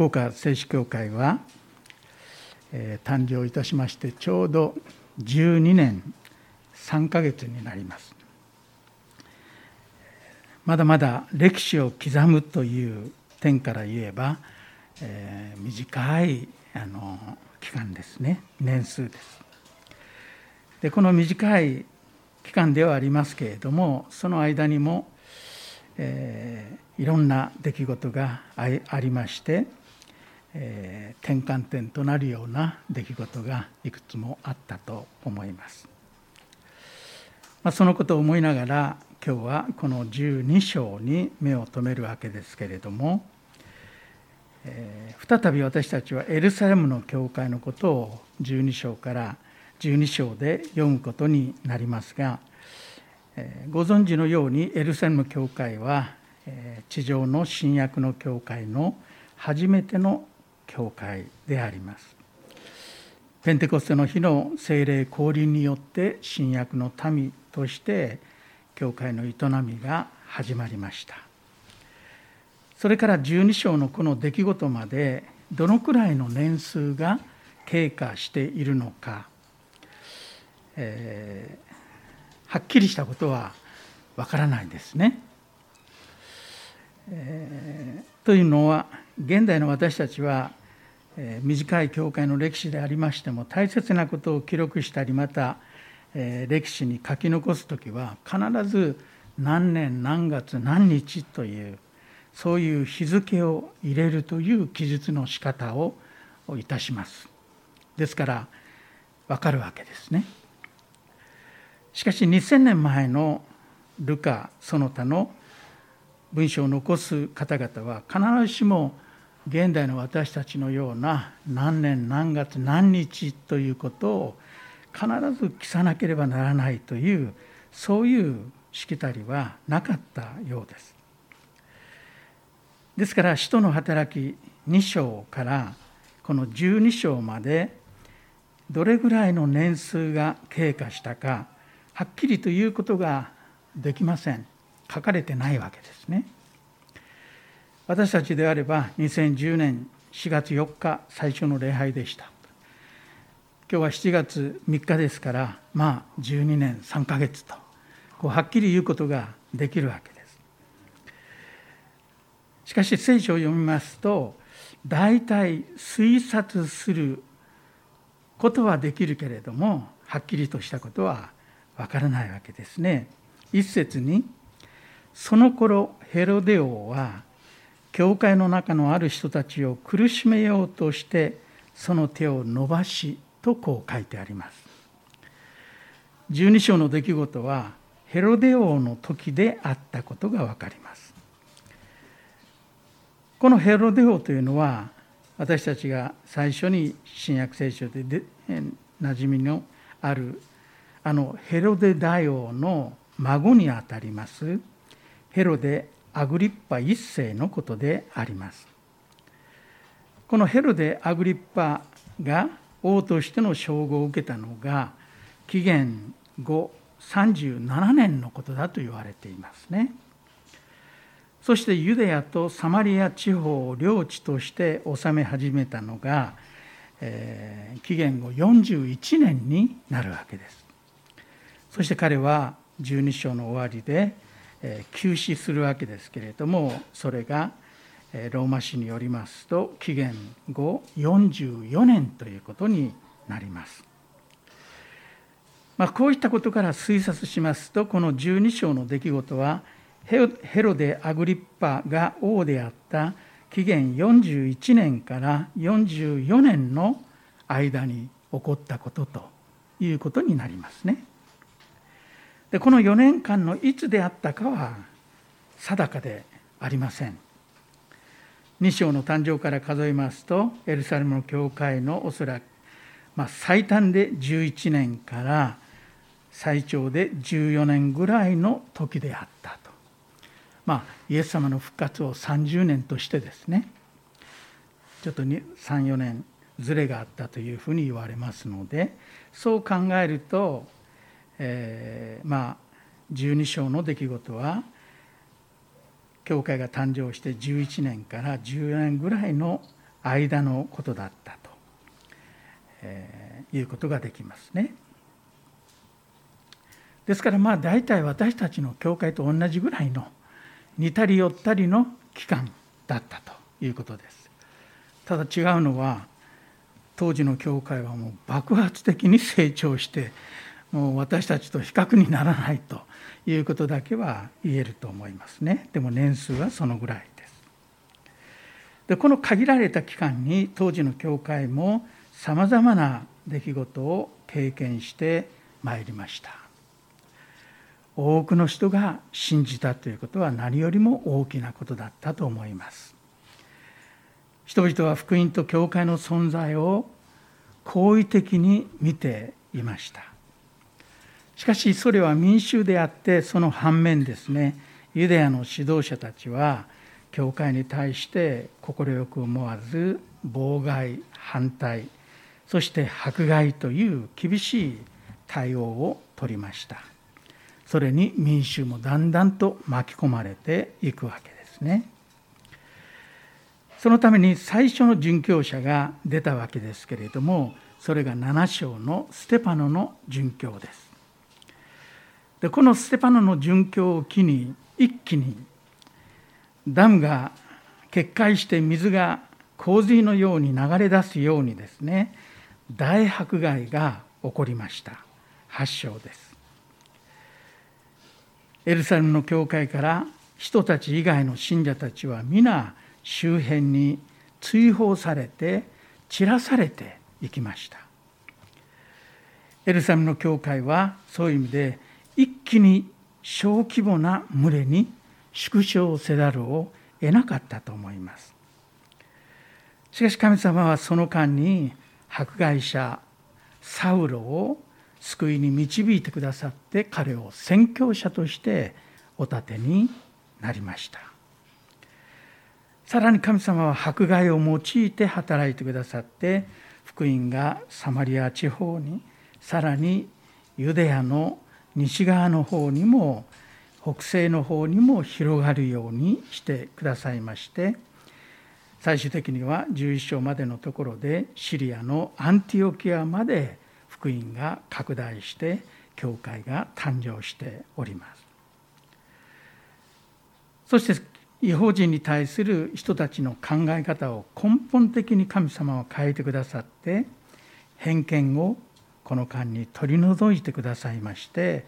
福岡聖子教会は、えー、誕生いたしましてちょうど12年3ヶ月になります。まだまだ歴史を刻むという点から言えば、えー、短いあの期間ですね。年数です。でこの短い期間ではありますけれどもその間にも、えー、いろんな出来事がありまして、えー、転換点となるような出来事がいくつもあったと思います。まあ、そのことを思いながら今日はこの12章に目を留めるわけですけれども、えー、再び私たちはエルサレムの教会のことを12章から12章で読むことになりますが、えー、ご存知のようにエルサレム教会は、えー、地上の新約の教会の初めての教会であります。ペンテコステの日の精霊降臨によって新約の民として教会の営みが始まりましたそれから12章のこの出来事までどのくらいの年数が経過しているのか、えー、はっきりしたことはわからないですね。えー、というのは現代の私たちは、短い教会の歴史でありましても大切なことを記録したりまた歴史に書き残す時は必ず何年何月何日というそういう日付を入れるという記述の仕方をいたします。ですから分かるわけですね。しかし2000年前のルカその他の文章を残す方々は必ずしも現代の私たちのような何年何月何日ということを必ず着さなければならないというそういうしきたりはなかったようです。ですから使徒の働き2章からこの12章までどれぐらいの年数が経過したかはっきりということができません書かれてないわけですね私たちであれば2010年4月4日最初の礼拝でした。今日は7月3日ですからまあ12年3ヶ月とこうはっきり言うことができるわけです。しかし聖書を読みますと大体推察することはできるけれどもはっきりとしたことはわからないわけですね。一節にその頃ヘロデ王は教会の中のある人たちを苦しめようとしてその手を伸ばしとこう書いてあります。12章の出来事はヘロデ王の時であったことが分かります。このヘロデ王というのは私たちが最初に新約聖書でで馴染みのあるあのヘロデ大王の孫にあたりますヘロデ・アグリッパ一世のことであります。このヘロデ・アグリッパが王としての称号を受けたのが紀元後37年のことだと言われていますね。そしてユダヤとサマリア地方を領地として治め始めたのが、えー、紀元後41年になるわけです。そして彼は12章の終わりで、えー、急死するわけですけれどもそれがローマ史によりますと紀元後44年ということになります。まあ、こういったことから推察しますとこの12章の出来事はヘロデ・アグリッパが王であった紀元41年から44年の間に起こったことということになりますね。でこの4年間のいつであったかは定かでありません。2章の誕生から数えますとエルサレムの教会のおそらく、まあ、最短で11年から最長で14年ぐらいの時であったと。まあ、イエス様の復活を30年としてですねちょっと34年ずれがあったというふうに言われますのでそう考えると、えー、まあ12章の出来事は教会が誕生して11年から14年ぐらいの間のことだったと、えー、いうことができますね。ですからまあ大体私たちの教会と同じぐらいの似たり寄ったりの期間だったということです。ただ違うのは当時の教会はもう爆発的に成長してもう私たちと比較にならないということだけは言えると思いますね。でも年数はそのぐらいです。でこの限られた期間に当時の教会もさまざまな出来事を経験してまいりました。多くの人が信じたということは何よりも大きなことだったと思います。人々は福音と教会の存在を好意的に見ていました。しかしそれは民衆であってその反面ですねユダヤの指導者たちは教会に対して快く思わず妨害反対そして迫害という厳しい対応を取りました。それに民衆もだんだんと巻き込まれていくわけですね。そのために最初の殉教者が出たわけですけれどもそれが7章のステパノの殉教です。でこのステパノの殉教を機に一気にダムが決壊して水が洪水のように流れ出すようにですね大迫害が起こりました。発祥です。エルサレムの教会から人たち以外の信者たちは皆周辺に追放されて散らされていきました。エルサレムの教会はそういう意味で一気に小規模な群れに縮小せざるを得なかったと思います。しかし神様はその間に迫害者サウロを救いに導いてくださって彼を宣教者としてお立てになりました。さらに神様は迫害を用いて働いてくださって福音がサマリア地方にさらにユダヤの西側の方にも北西の方にも広がるようにしてくださいまして最終的には11章までのところでシリアのアンティオキアまで福音が拡大して教会が誕生しております。そして違法人に対する人たちの考え方を根本的に神様は変えてくださって偏見をこの間に取り除いてくださいまして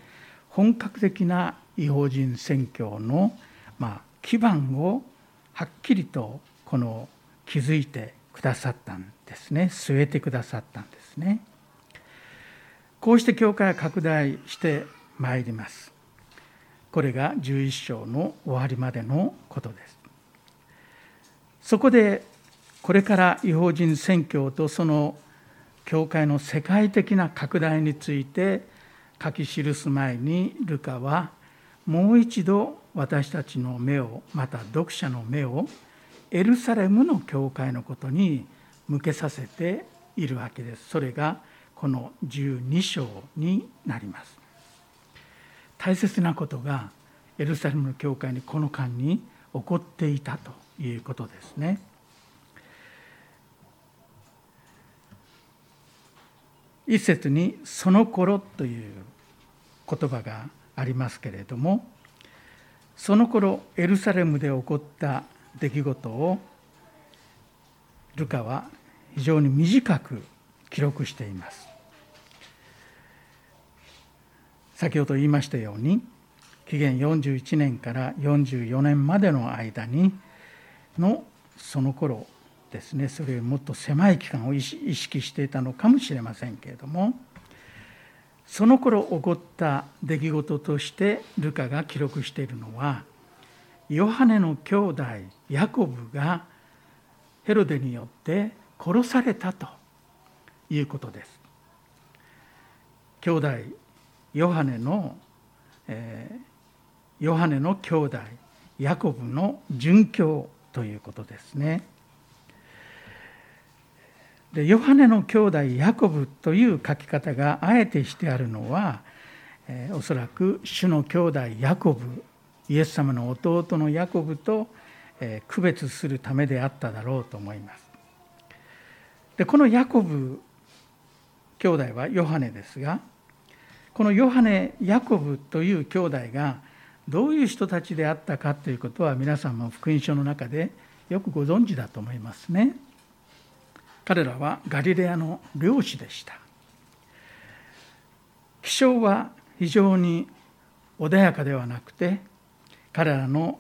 本格的な違法人宣教の、まあ、基盤をはっきりとこの築いてくださったんですね。据えてくださったんですね。こうして教会は拡大してまいります。これが11章の終わりまでのことです。そこでこれから違法人宣教とその教会の世界的な拡大について書き記す前にルカはもう一度私たちの目をまた読者の目をエルサレムの教会のことに向けさせているわけです。それがこの12章になります。大切なことがエルサレムの教会にこの間に起こっていたということですね。一節に「その頃」という言葉がありますけれどもその頃エルサレムで起こった出来事をルカは非常に短く記録しています。先ほど言いましたように紀元41年から44年までの間にのその頃ですねそれよりもっと狭い期間を意識していたのかもしれませんけれどもその頃起こった出来事としてルカが記録しているのはヨハネの兄弟ヤコブがヘロデによって殺されたということです。兄弟ヨハネの、えー、ヨハネの兄弟ヤコブの殉教ということですね。でヨハネの兄弟ヤコブという書き方があえてしてあるのは、え、おそらく主の兄弟ヤコブイエス様の弟のヤコブと、え、区別するためであっただろうと思います。でこのヤコブ兄弟はヨハネですがこのヨハネヤコブという兄弟がどういう人たちであったかということは皆さんも福音書の中でよくご存知だと思いますね。彼らはガリレアの漁師でした。気象は非常に穏やかではなくて彼らの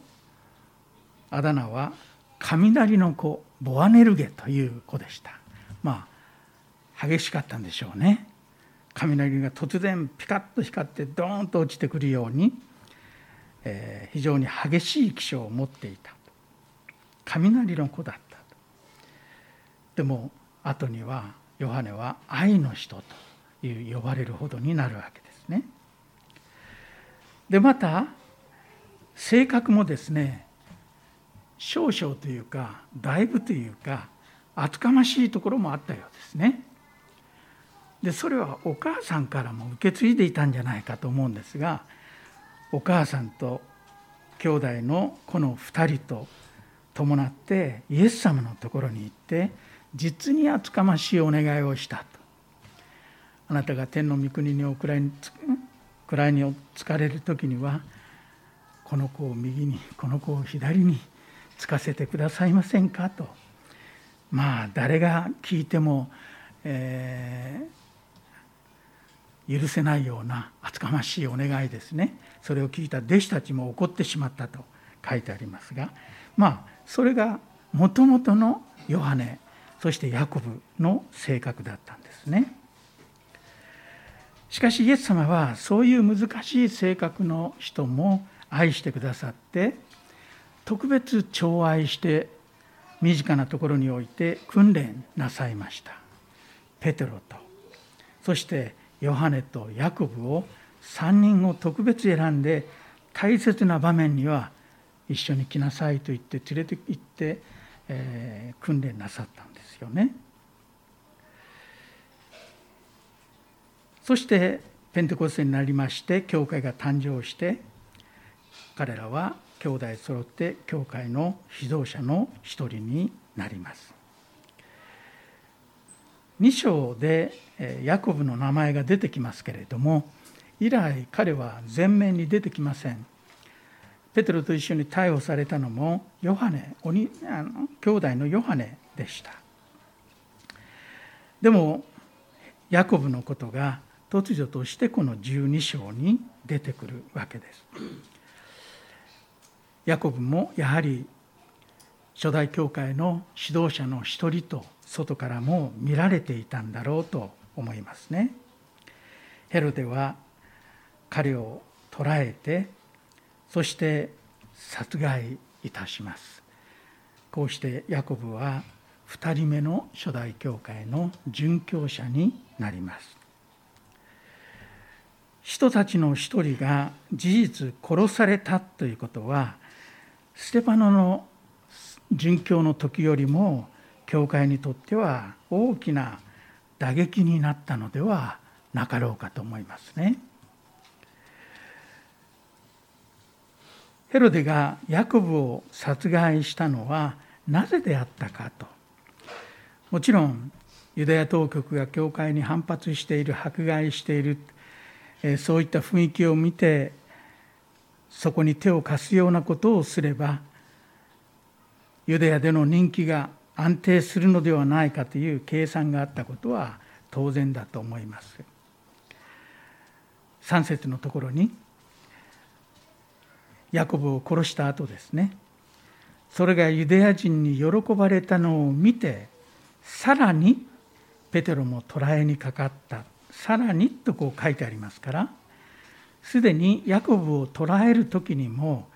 あだ名は雷の子ボアネルゲという子でした。まあ激しかったんでしょうね。雷が突然ピカッと光ってドーンと落ちてくるように、えー、非常に激しい気象を持っていた。雷の子だった。でも後にはヨハネは愛の人という呼ばれるほどになるわけですね。でまた性格もですね少々というかだいぶというか厚かましいところもあったようですね。でそれはお母さんからも受け継いでいたんじゃないかと思うんですがお母さんと兄弟のこの2人と伴ってイエス様のところに行って実に厚かましいお願いをしたと。あなたが天の御国におくらいに位に疲れる時にはこの子を右にこの子を左につかせてくださいませんかとまあ誰が聞いても、えー、許せないような厚かましいお願いですねそれを聞いた弟子たちも怒ってしまったと書いてありますがまあそれがもともとのヨハネそしてヤコブの性格だったんですね。しかしイエス様はそういう難しい性格の人も愛してくださって特別寵愛して身近なところにおいて訓練なさいましたペテロとそしてヨハネとヤコブを3人を特別選んで大切な場面には一緒に来なさいと言って連れて行って、えー、訓練なさったんですよね。そしてペンテコステになりまして教会が誕生して彼らは兄弟揃って教会の指導者の一人になります2章でヤコブの名前が出てきますけれども以来彼は前面に出てきませんペテロと一緒に逮捕されたのもヨハネおにあの兄弟のヨハネでしたでもヤコブのことが突如としてこの12章に出てくるわけです。ヤコブもやはり初代教会の指導者の一人と外からも見られていたんだろうと思いますね。ヘロデは彼を捕らえてそして殺害いたします。こうしてヤコブは2人目の初代教会の殉教者になります。人たちの一人が事実殺されたということはステパノの殉教の時よりも教会にとっては大きな打撃になったのではなかろうかと思いますね。ヘロデがヤコブを殺害したのはなぜであったかともちろんユダヤ当局が教会に反発している迫害しているそういった雰囲気を見てそこに手を貸すようなことをすればユダヤでの人気が安定するのではないかという計算があったことは当然だと思います。3節のところにヤコブを殺した後ですねそれがユダヤ人に喜ばれたのを見てさらにペテロも捕らえにかかったさらにとこう書いてありますからすでにヤコブを捕らえる時にも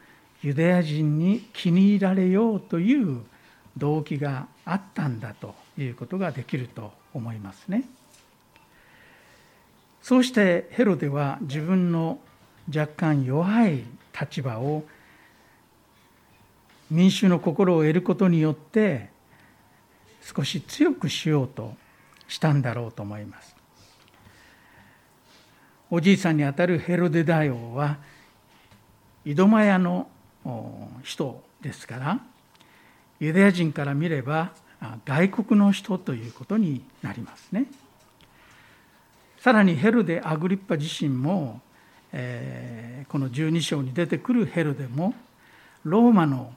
ユダヤ人に気に入られようという動機があったんだということができると思いますね。そうしてヘロデは自分の若干弱い立場を民衆の心を得ることによって少し強くしようとしたんだろうと思います。おじいさんにあたるヘロデ大王は井戸間屋の人ですからユダヤ人から見れば外国の人ということになりますね。さらにヘルデ・アグリッパ自身も、え、この12章に出てくるヘルデもローマの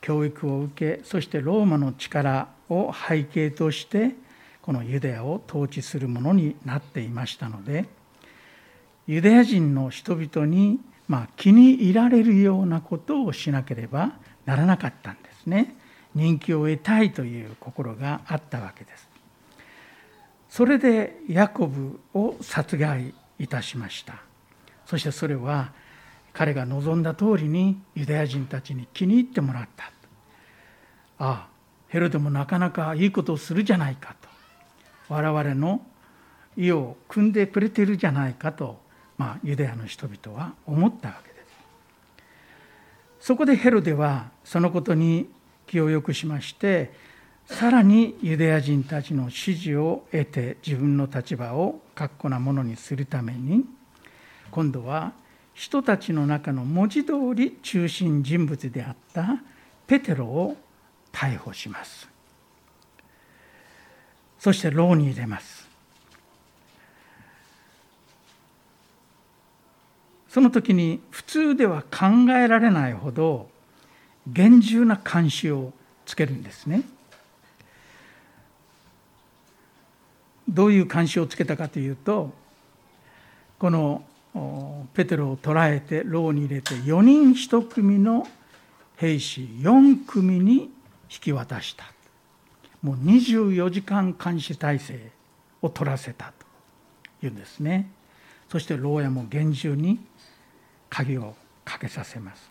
教育を受けそしてローマの力を背景としてこのユダヤを統治するものになっていましたのでユダヤ人の人々にまあ気に入られるようなことをしなければならなかったんですね。人気を得たいという心があったわけです。それでヤコブを殺害いたしました。そしてそれは彼が望んだ通りにユダヤ人たちに気に入ってもらった。ああヘロデもなかなかいいことをするじゃないかと。我々の意を組んでくれてるじゃないかと、まあ、ユダヤの人々は思ったわけです。そこでヘロデはそのことに気を良くしましてさらにユダヤ人たちの支持を得て自分の立場を確固なものにするために今度は人たちの中の文字通り中心人物であったペテロを逮捕しますそして牢に入れますその時に普通では考えられないほど厳重な監視をつけるんですね。どういう監視をつけたかというとこのペテロを捕らえて牢に入れて4人1組の兵士4組に引き渡した。もう24時間監視体制を取らせたというんですね。そして牢屋も厳重に鍵をかけさせます。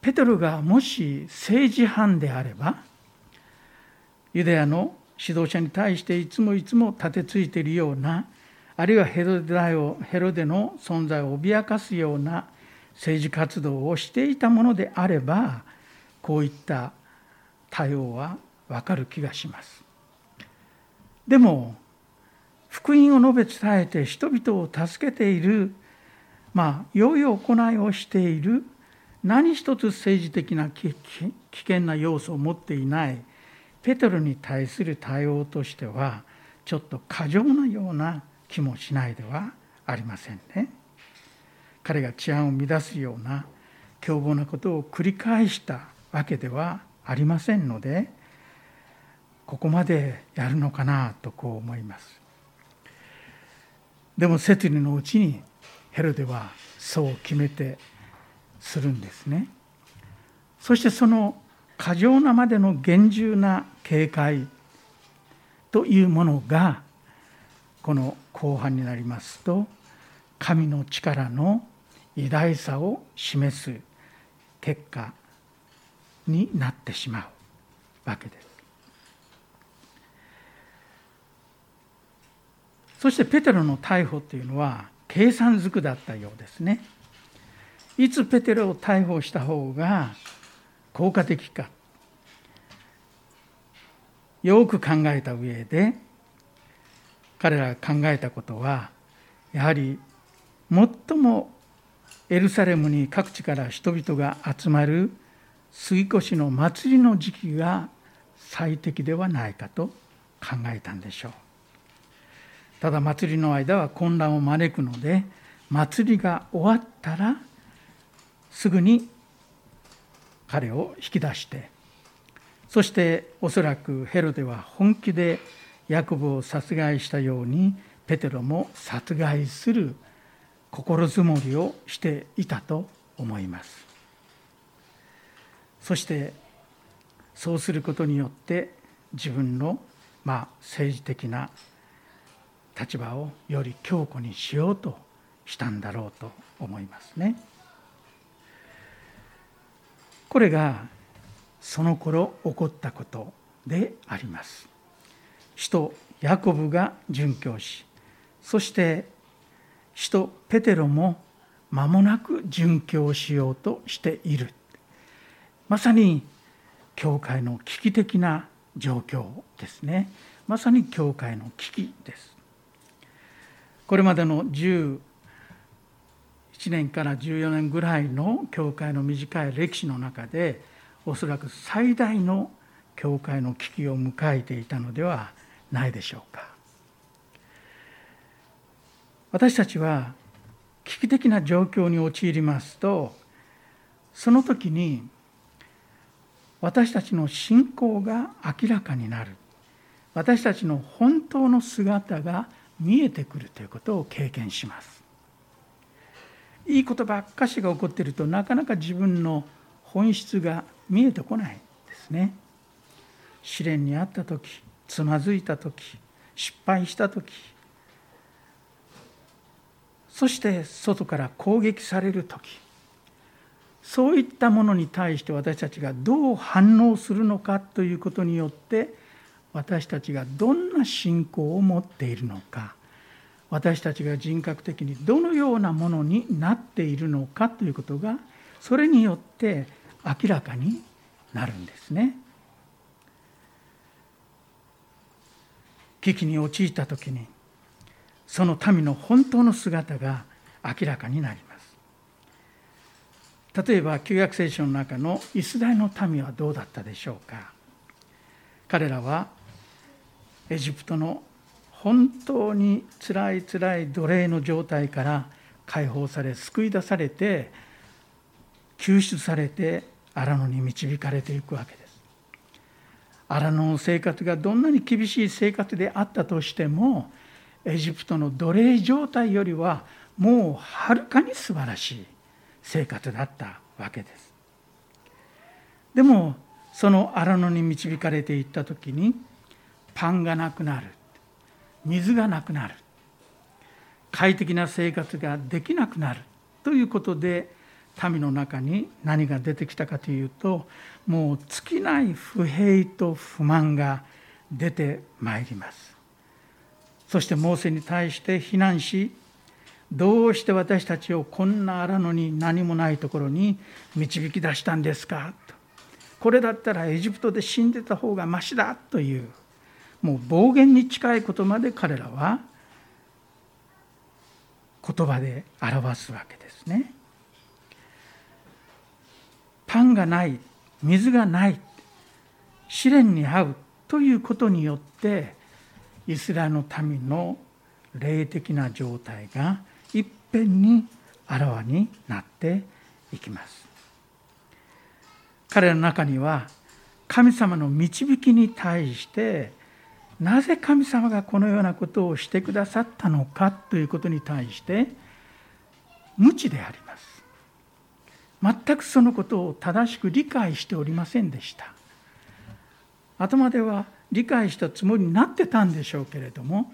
ペテロがもし政治犯であればユダヤの指導者に対していつもいつも立てついているようなあるいはヘロデをヘロデの存在を脅かすような政治活動をしていたものであればこういった対応はわかる気がします。でも福音を述べ伝えて人々を助けているまあ良い行いをしている何一つ政治的な危険な要素を持っていないペテロに対する対応としてはちょっと過剰なような気もしないではありませんね。彼が治安を乱すような凶暴なことを繰り返したわけではありませんのでここまでやるのかなとこう思います。でも摂理のうちにヘロデはそう決めてするんですね。そしてその過剰なまでの厳重な警戒というものがこの後半になりますと神の力の偉大さを示す結果になってしまうわけです。そしてペテロの逮捕というのは計算づくだったようですね。いつペテロを逮捕した方が効果的かよく考えた上で彼らが考えたことはやはり最もエルサレムに各地から人々が集まる杉越の祭りの時期が最適ではないかと考えたんでしょう。ただ祭りの間は混乱を招くので祭りが終わったらすぐに彼を引き出してそしておそらくヘロデは本気でヤコブを殺害したようにペテロも殺害する心づもりをしていたと思いますそしてそうすることによって自分のまあ政治的な立場をより強固にしようとしたんだろうと思いますね。これがその頃起こったことであります。使徒ヤコブが殉教しそして使徒ペテロも間もなく殉教しようとしている。まさに教会の危機的な状況ですね。まさに教会の危機です。これまでの17年から14年ぐらいの教会の短い歴史の中でおそらく最大の教会の危機を迎えていたのではないでしょうか。私たちは危機的な状況に陥りますとその時に私たちの信仰が明らかになる。私たちの本当の姿が見えてくるということを経験します。いいことばっかしが起こっているとなかなか自分の本質が見えてこないですね。試練にあった時つまずいた時失敗した時そして外から攻撃される時そういったものに対して私たちがどう反応するのかということによって私たちがどんな信仰を持っているのか私たちが人格的にどのようなものになっているのかということがそれによって明らかになるんですね。危機に陥った時にその民の本当の姿が明らかになります。例えば旧約聖書の中のイスラエルの民はどうだったでしょうか。彼らはエジプトの本当につらいつらい奴隷の状態から解放され救い出されて救出されて荒野に導かれていくわけです。荒野の生活がどんなに厳しい生活であったとしてもエジプトの奴隷状態よりはもうはるかに素晴らしい生活だったわけです。でもその荒野に導かれていった時にパンがなくなる水がなくなる快適な生活ができなくなるということで民の中に何が出てきたかというともう尽きない不平と不満が出てまいります。そしてモーセに対して非難しどうして私たちをこんな荒野に何もないところに導き出したんですかとこれだったらエジプトで死んでた方がましだというもう暴言に近いことまで彼らは言葉で表すわけですね。パンがない水がない試練に遭うということによってイスラエルの民の霊的な状態がいっぺんにあらわになっていきます。彼らの中には神様の導きに対してなぜ神様がこのようなことをしてくださったのかということに対して無知であります。全くそのことを正しく理解しておりませんでした頭では理解したつもりになってたんでしょうけれども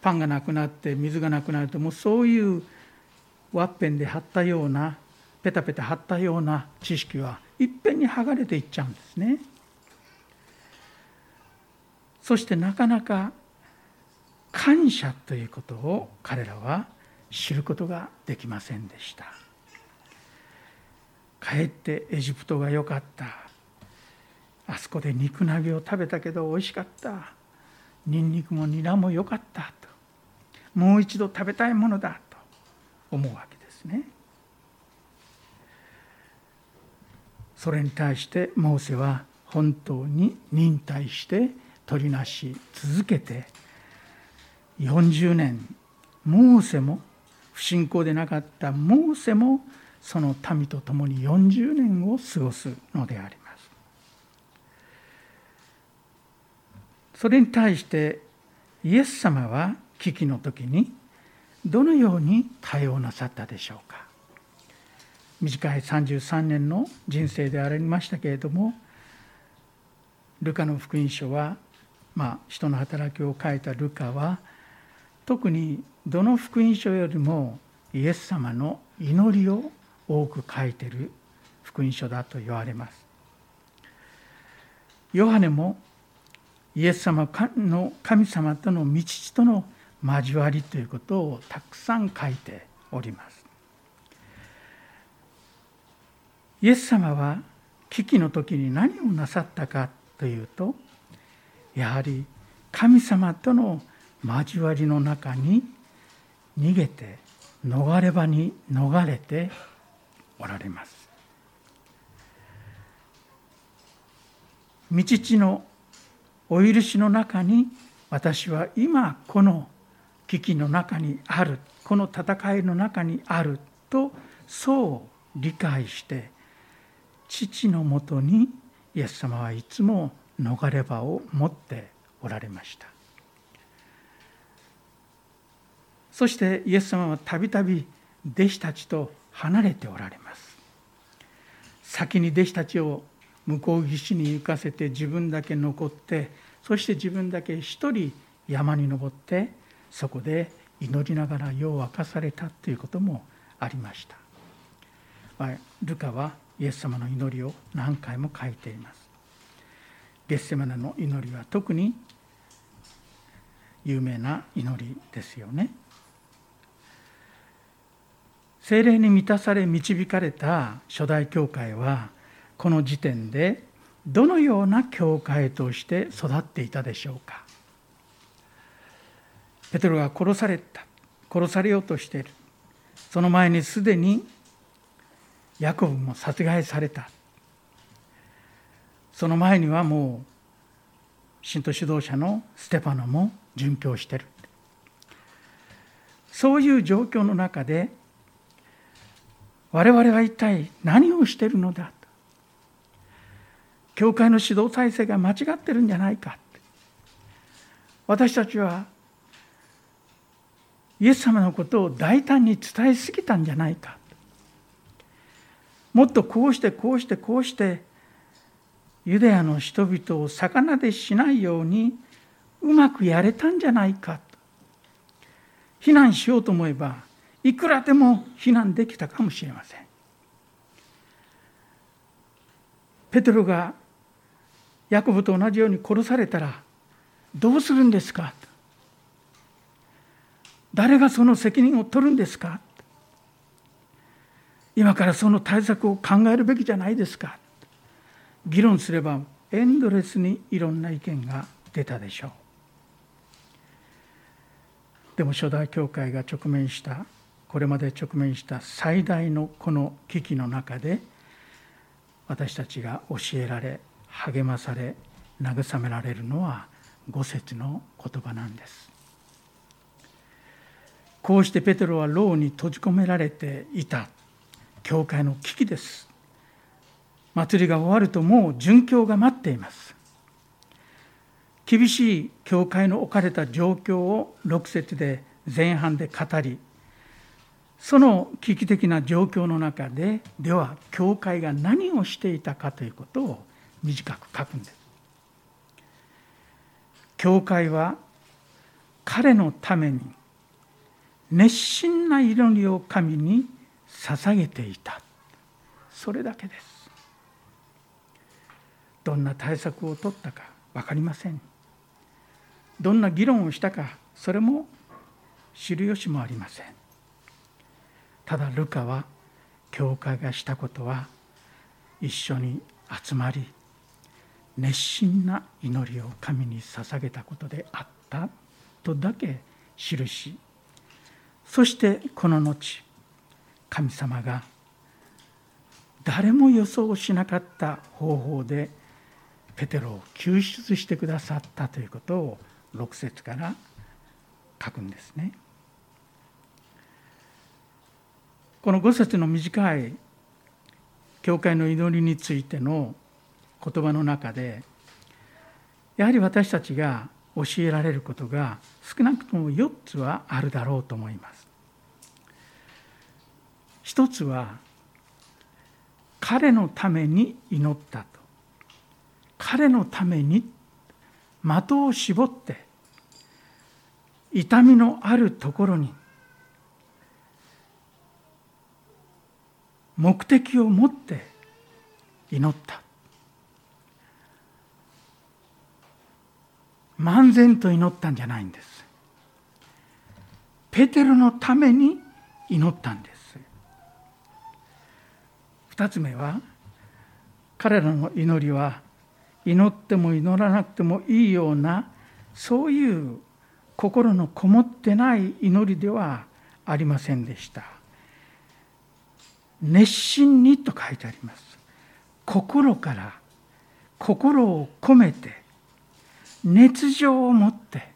パンがなくなって水がなくなるともうそういうワッペンで貼ったようなペタペタ貼ったような知識はいっぺんに剥がれていっちゃうんですね。そしてなかなか感謝ということを彼らは知ることができませんでした。かえってエジプトが良かった。あそこで肉鍋を食べたけど美味しかった。ニンニクもニラも良かった。ともう一度食べたいものだと思うわけですね。それに対してモーセは本当に忍耐して取りなし続けて40年モーセも不信仰でなかった。モーセもその民と共に40年を過ごすのであります。それに対してイエス様は危機の時にどのように対応なさったでしょうか。短い33年の人生でありましたけれどもルカの福音書は、まあ、人の働きを書いたルカは特にどの福音書よりもイエス様の祈りを多く書いている福音書だと言われます。ヨハネもイエス様の神様との道との交わりということをたくさん書いております。イエス様は危機の時に何をなさったかというとやはり神様との交わりの中に逃げて逃れ場に逃れておられます。道地のお許しの中に私は今この危機の中にあるこの戦いの中にあるとそう理解して父のもとにイエス様はいつも逃れ場を持っておられましたそしてイエス様はたびたび弟子たちと離れておられます。先に弟子たちを向こう岸に行かせて自分だけ残ってそして自分だけ一人山に登ってそこで祈りながら夜を明かされたということもありました、ルカはイエス様の祈りを何回も書いています。ゲッセマナの祈りは特に有名な祈りですよね。精霊に満たされ導かれた初代教会はこの時点でどのような教会として育っていたでしょうか。ペテロが殺された殺されようとしている。その前にすでにヤコブも殺害された。その前にはもう信徒指導者のステパノも殉教してる。そういう状況の中で我々は一体何をしているのだ？教会の指導体制が間違ってるんじゃないか？私たちはイエス様のことを大胆に伝えすぎたんじゃないか？もっとこうしてこうしてこうしてユダヤの人々を魚でしないようにうまくやれたんじゃないか？非難しようと思えばいくらでも非難できたかもしれません。ペテロがヤコブと同じように殺されたらどうするんですか？誰がその責任を取るんですか？今からその対策を考えるべきじゃないですか？議論すればエンドレスにいろんな意見が出たでしょう。でも初代教会が直面したこれまで直面した最大のこの危機の中で私たちが教えられ励まされ慰められるのは五節の言葉なんです。こうしてペテロは牢に閉じ込められていた。教会の危機です。祭りが終わるともう殉教が待っています。厳しい教会の置かれた状況を6節で前半で語りその危機的な状況の中ででは教会が何をしていたかということを短く書くんです。教会は彼のために熱心な祈りを神に捧げていた。それだけです。どんな対策を取ったか分かりません。どんな議論をしたかそれも知る由もありません。ただルカは教会がしたことは一緒に集まり熱心な祈りを神に捧げたことであったとだけ記しそしてこの後神様が誰も予想しなかった方法でペテロを救出してくださったということを6節から書くんですね。この5節の短い教会の祈りについての言葉の中でやはり私たちが教えられることが少なくとも4つはあるだろうと思います。一つは彼のために祈ったと彼のために的を絞って痛みのあるところに目的を持って祈った。漫然と祈ったんじゃないんです。ペテロのために祈ったんです。二つ目は彼らの祈りは祈っても祈らなくてもいいようなそういう心のこもってない祈りではありませんでした。熱心にと書いてあります。心から心を込めて熱情を持って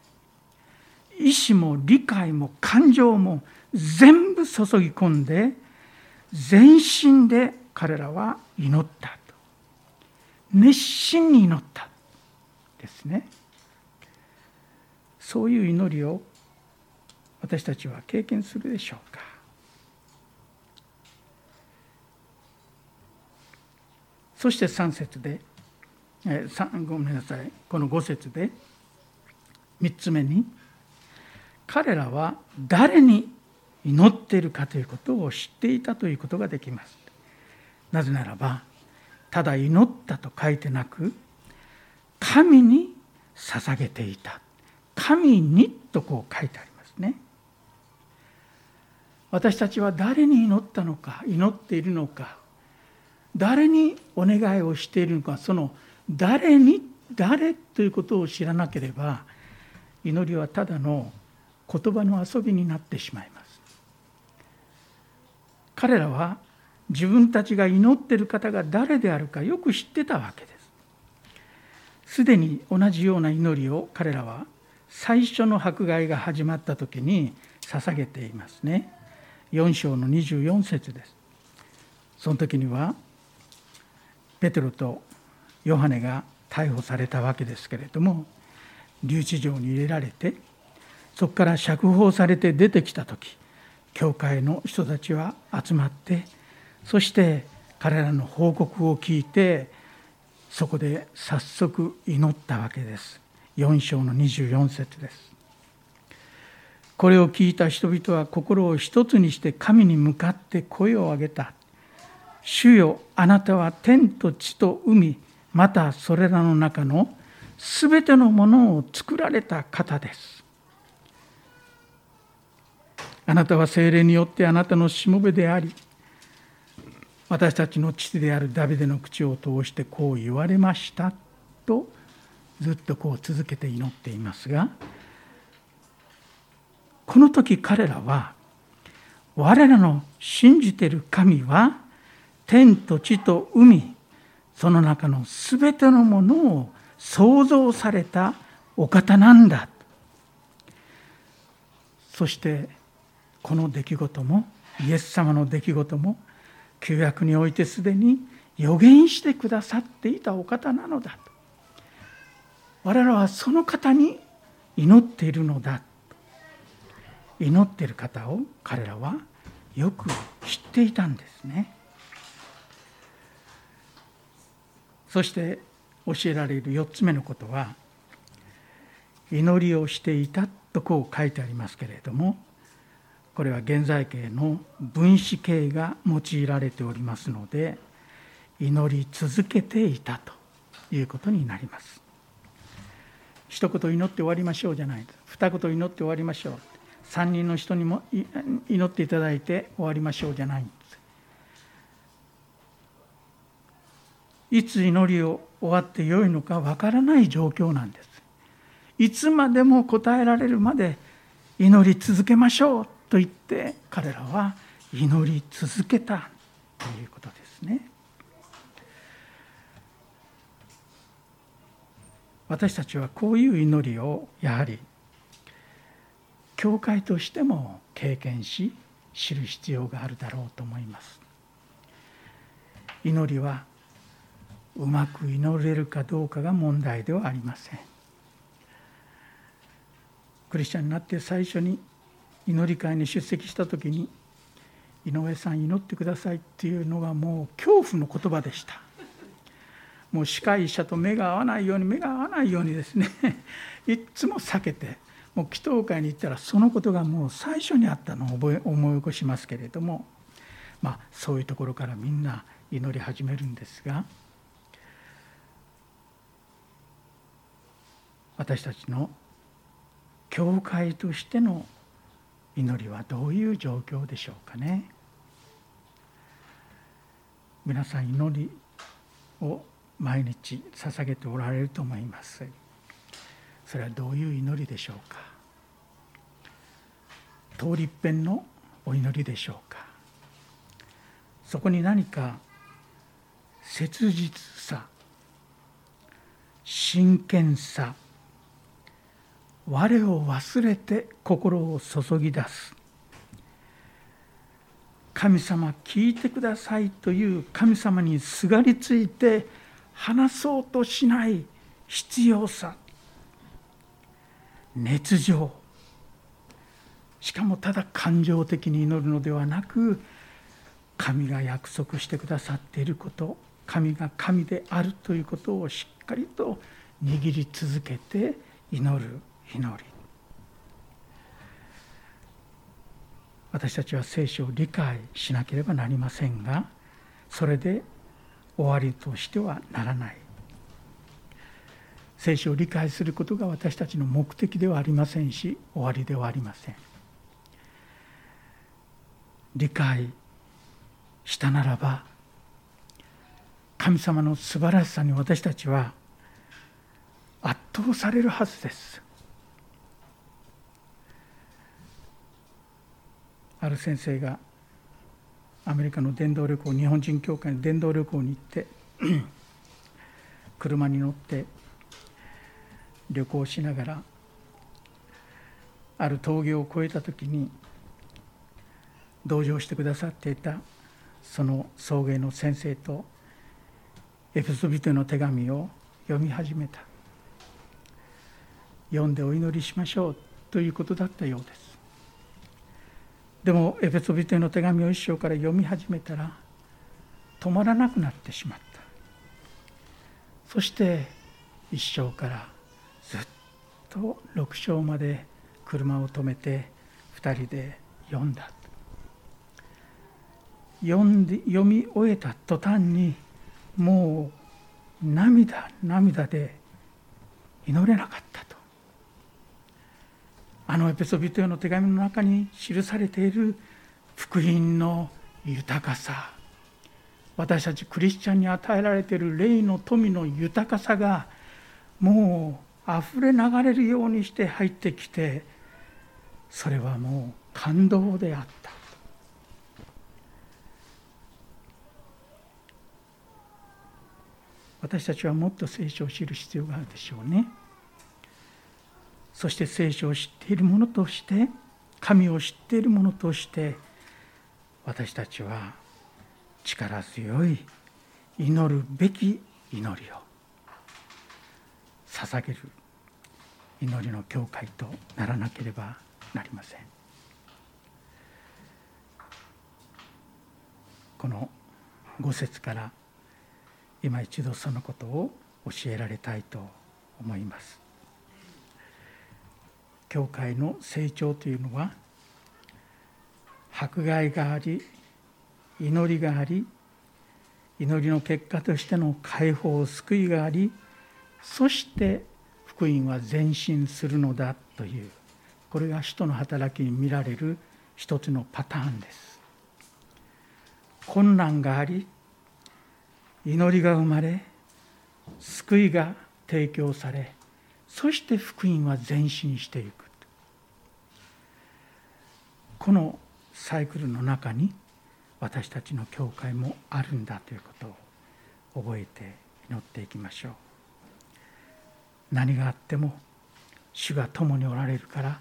意志も理解も感情も全部注ぎ込んで全身で彼らは祈ったと。熱心に祈ったですね。そういう祈りを私たちは経験するでしょうか。そして3節でえごめんなさい。この5節で3つ目に彼らは誰に祈っているかということを知っていたということができます。なぜならばただ祈ったと書いてなく神に捧げていた。神にとこう書いてありますね。私たちは誰に祈ったのか祈っているのか誰にお願いをしているのかその誰に誰ということを知らなければ祈りはただの言葉の遊びになってしまいます。彼らは自分たちが祈っている方が誰であるかよく知ってたわけです。すでに同じような祈りを彼らは最初の迫害が始まった時に捧げていますね。4章の24節です。その時にはペテロとヨハネが逮捕されたわけですけれども留置場に入れられてそこから釈放されて出てきた時教会の人たちは集まってそして彼らの報告を聞いてそこで早速祈ったわけです。4章の24節です。これを聞いた人々は心を一つにして神に向かって声を上げた。主よあなたは天と地と海またそれらの中のすべてのものを作られた方です。あなたは精霊によってあなたのしもべであり私たちの父であるダビデの口を通してこう言われましたとずっとこう続けて祈っていますがこの時彼らは我らの信じている神は天と地と海その中の全てのものを創造されたお方なんだ。そしてこの出来事もイエス様の出来事も旧約においてすでに予言してくださっていたお方なのだ。と我らはその方に祈っているのだ。祈っている方を彼らはよく知っていたんですね。そして教えられる4つ目のことは祈りをしていたとこう書いてありますけれどもこれは現在形の分子形が用いられておりますので祈り続けていたということになります。一言祈って終わりましょうじゃない。二言祈って終わりましょう。三人の人にも祈っていただいて終わりましょうじゃない。いつ祈りを終わってよいのかわからない状況なんです。いつまでも答えられるまで祈り続けましょうと言って彼らは祈り続けたということですね。私たちはこういう祈りをやはり教会としても経験し知る必要があるだろうと思います。祈りはうまく祈れるかどうかが問題ではありません。クリスチャンになって最初に祈り会に出席した時に「井上さん祈ってください」っていうのがもう恐怖の言葉でした。もう司会者と目が合わないように目が合わないようにですね。いっつも避けてもう祈祷会に行ったらそのことがもう最初にあったのを覚え思い起こしますけれどもまあそういうところからみんな祈り始めるんですが私たちの教会としての祈りはどういう状況でしょうかね。皆さん祈りを毎日捧げておられると思います。それはどういう祈りでしょうか。通りっぺんのお祈りでしょうか。そこに何か切実さ真剣さ我を忘れて心を注ぎ出す。神様聞いてくださいという神様にすがりついて話そうとしない必要さ。熱情。しかもただ感情的に祈るのではなく神が約束してくださっていること神が神であるということをしっかりと握り続けて祈る。祈り。私たちは聖書を理解しなければなりませんがそれで終わりとしてはならない。聖書を理解することが私たちの目的ではありませんし終わりではありません。理解したならば神様の素晴らしさに私たちは圧倒されるはずです。ある先生がアメリカの伝道旅行日本人協会の伝道旅行に行って車に乗って旅行しながらある峠を越えた時に同乗してくださっていたその送迎の先生とエプソビトの手紙を読み始めた。読んでお祈りしましょうということだったようです。でもエペソビテの手紙を一章から読み始めたら止まらなくなってしまった。そして一章からずっと6章まで車を止めて2人で読んだ。読んで読み終えた途端にもう涙涙で祈れなかった。あのエペソビトへの手紙の中に記されている福音の豊かさ私たちクリスチャンに与えられている霊の富の豊かさがもう溢れ流れるようにして入ってきてそれはもう感動であった私たちはもっと聖書を知る必要があるでしょうね。そして聖書を知っている者として神を知っている者として私たちは力強い祈るべき祈りを捧げる祈りの教会とならなければなりません。この五節から今一度そのことを教えられたいと思います。教会の成長というのは迫害があり祈りがあり祈りの結果としての解放救いがありそして福音は前進するのだというこれが使徒の働きに見られる一つのパターンです。困難があり祈りが生まれ救いが提供されそして福音は前進していく。このサイクルの中に私たちの教会もあるんだということを覚えて祈っていきましょう。何があっても主が共におられるから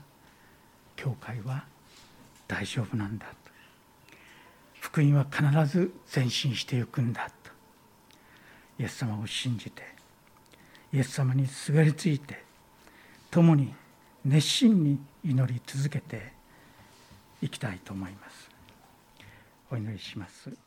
教会は大丈夫なんだと。福音は必ず前進していくんだと。イエス様を信じてイエス様にすがりついて共に熱心に祈り続けていきたいと思います。お祈りします。